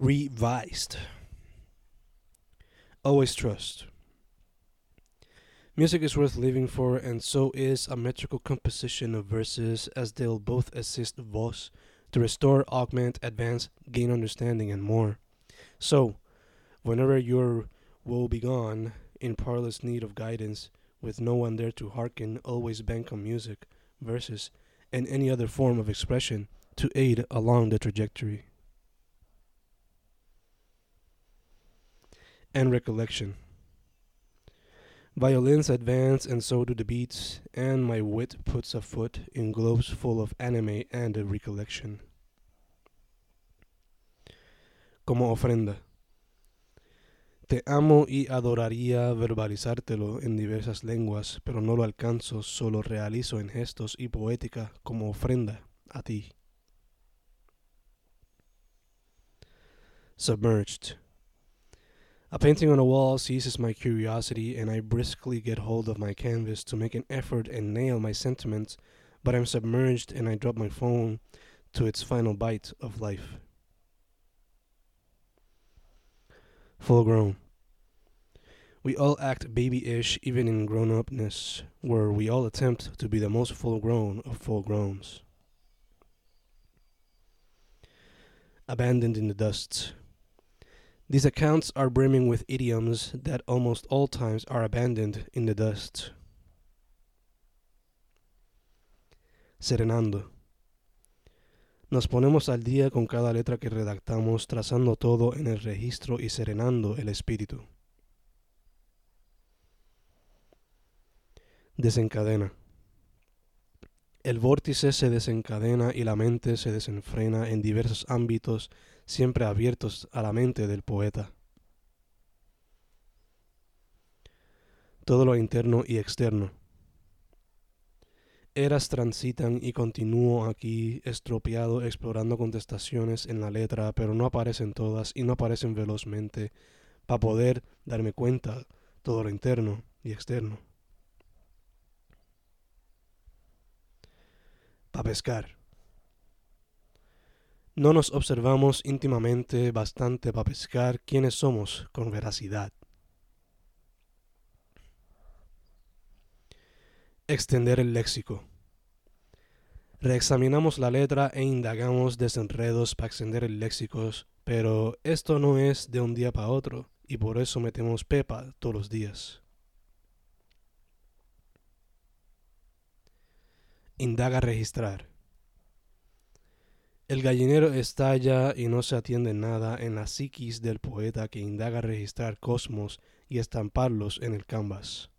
Revised. Always trust. Music is worth living for, and so is a metrical composition of verses, as they'll both assist voice to restore, augment, advance, gain understanding, and more. So, whenever you're woe begone, in parlous need of guidance, with no one there to hearken, always bank on music, verses, and any other form of expression to aid along the trajectory. And recollection. Violins advance, and so do the beats, and my wit puts a foot in globes full of anime and a recollection. Como ofrenda. Te amo y adoraría verbalizártelo en diversas lenguas, pero no lo alcanzo, solo realizo en gestos y poética como ofrenda a ti. Submerged. A painting on a wall seizes my curiosity, and I briskly get hold of my canvas to make an effort and nail my sentiments, but I'm submerged and I drop my phone to its final bite of life. Full grown. We all act babyish even in grown upness, where we all attempt to be the most full grown of full growns. Abandoned in the dust. These accounts are brimming with idioms that almost all times are abandoned in the dust. Serenando. Nos ponemos al día con cada letra que redactamos, trazando todo en el registro y serenando el espíritu. Desencadena. El vórtice se desencadena y la mente se desenfrena en diversos ámbitos siempre abiertos a la mente del poeta. Todo lo interno y externo. Eras transitan y continúo aquí estropeado explorando contestaciones en la letra, pero no aparecen todas y no aparecen velozmente para poder darme cuenta todo lo interno y externo. Para pescar. No nos observamos íntimamente bastante para pescar quiénes somos con veracidad. Extender el léxico. Reexaminamos la letra e indagamos desenredos para extender el léxico, pero esto no es de un día para otro y por eso metemos pepa todos los días. Indaga registrar. El gallinero estalla y no se atiende nada en la psiquis del poeta que indaga registrar cosmos y estamparlos en el canvas.